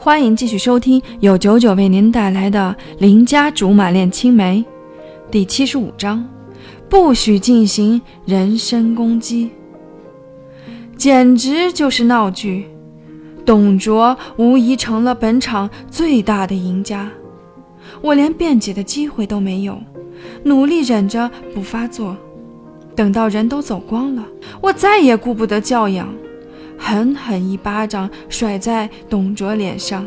欢迎继续收听由九九为您带来的《邻家竹马恋青梅》第七十五章：不许进行人身攻击，简直就是闹剧。董卓无疑成了本场最大的赢家，我连辩解的机会都没有，努力忍着不发作。等到人都走光了，我再也顾不得教养。狠狠一巴掌甩在董卓脸上，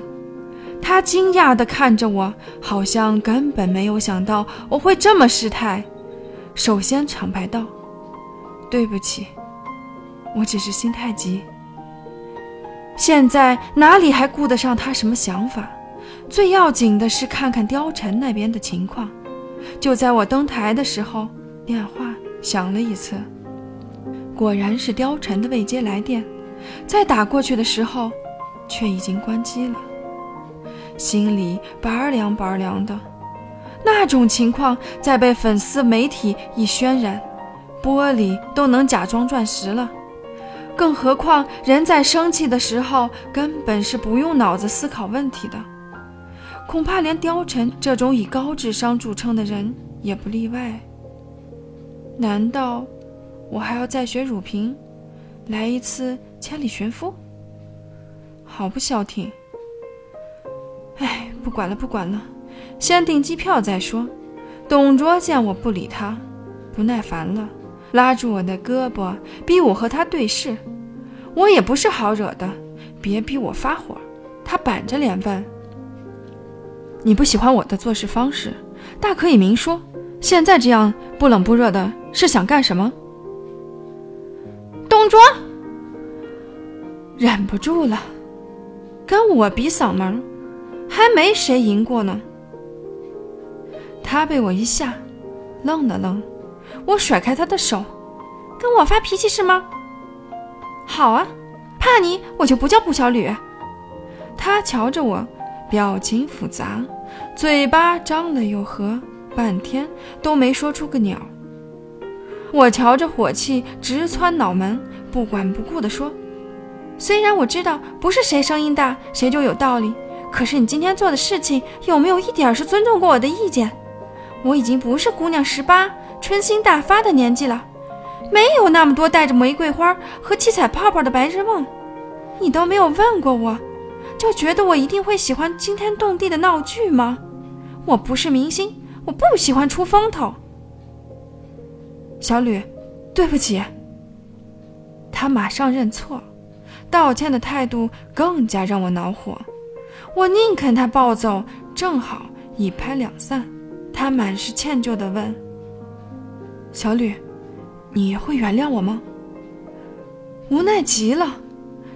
他惊讶地看着我，好像根本没有想到我会这么失态。首先长白道：“对不起，我只是心太急。现在哪里还顾得上他什么想法？最要紧的是看看貂蝉那边的情况。”就在我登台的时候，电话响了一次，果然是貂蝉的未接来电。再打过去的时候，却已经关机了，心里拔凉拔凉的。那种情况，再被粉丝媒体一渲染，玻璃都能假装钻石了。更何况人在生气的时候，根本是不用脑子思考问题的。恐怕连貂蝉这种以高智商著称的人也不例外。难道我还要再学乳平，来一次？千里寻夫，好不消停。哎，不管了，不管了，先订机票再说。董卓见我不理他，不耐烦了，拉住我的胳膊，逼我和他对视。我也不是好惹的，别逼我发火。他板着脸问：“你不喜欢我的做事方式，大可以明说。现在这样不冷不热的，是想干什么？”董卓。忍不住了，跟我比嗓门，还没谁赢过呢。他被我一吓，愣了愣，我甩开他的手，跟我发脾气是吗？好啊，怕你我就不叫步小吕。他瞧着我，表情复杂，嘴巴张了又合，半天都没说出个鸟。我瞧着火气直窜脑门，不管不顾地说。虽然我知道不是谁声音大谁就有道理，可是你今天做的事情有没有一点是尊重过我的意见？我已经不是姑娘十八、春心大发的年纪了，没有那么多带着玫瑰花和七彩泡泡的白日梦。你都没有问过我，就觉得我一定会喜欢惊天动地的闹剧吗？我不是明星，我不喜欢出风头。小吕，对不起。他马上认错。道歉的态度更加让我恼火，我宁肯他暴走，正好一拍两散。他满是歉疚地问：“小吕，你会原谅我吗？”无奈极了，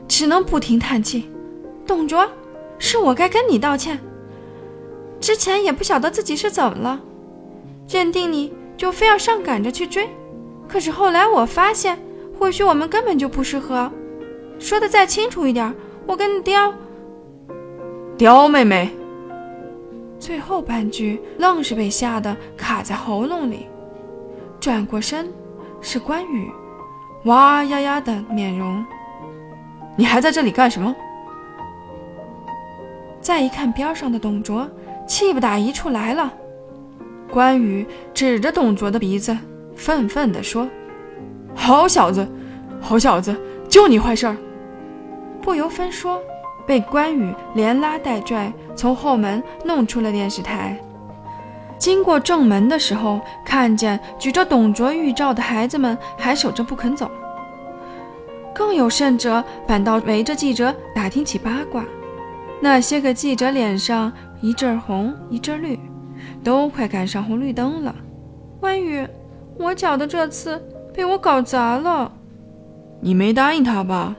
只能不停叹气。董卓，是我该跟你道歉。之前也不晓得自己是怎么了，认定你就非要上赶着去追，可是后来我发现，或许我们根本就不适合。说的再清楚一点，我跟雕，雕妹妹。最后半句愣是被吓得卡在喉咙里。转过身，是关羽，哇呀呀的面容。你还在这里干什么？再一看边上的董卓，气不打一处来了。关羽指着董卓的鼻子，愤愤地说：“好小子，好小子，就你坏事儿！”不由分说，被关羽连拉带拽从后门弄出了电视台。经过正门的时候，看见举着董卓玉照的孩子们还守着不肯走。更有甚者，反倒围着记者打听起八卦。那些个记者脸上一阵红一阵绿，都快赶上红绿灯了。关羽，我觉得这次被我搞砸了。你没答应他吧？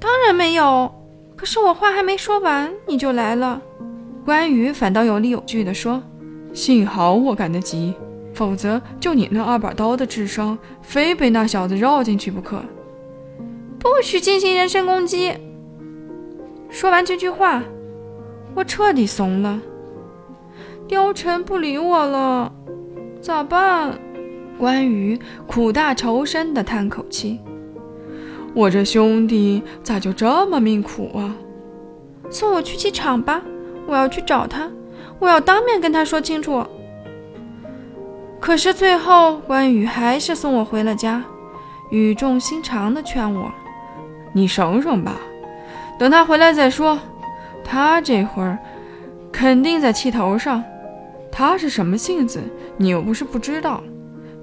当然没有，可是我话还没说完，你就来了。关羽反倒有理有据地说：“幸好我赶得及，否则就你那二把刀的智商，非被那小子绕进去不可。”不许进行人身攻击。说完这句话，我彻底怂了。貂蝉不理我了，咋办？关羽苦大仇深的叹口气。我这兄弟咋就这么命苦啊？送我去机场吧，我要去找他，我要当面跟他说清楚。可是最后，关羽还是送我回了家，语重心长的劝我：“你省省吧，等他回来再说。他这会儿肯定在气头上。他是什么性子，你又不是不知道，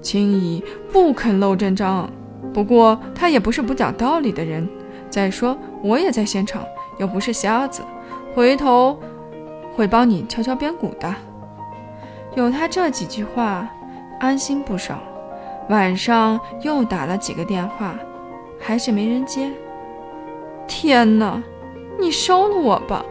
青姨不肯露真章。不过他也不是不讲道理的人。再说我也在现场。”又不是瞎子，回头会帮你敲敲边鼓的。有他这几句话，安心不少。晚上又打了几个电话，还是没人接。天哪，你收了我吧，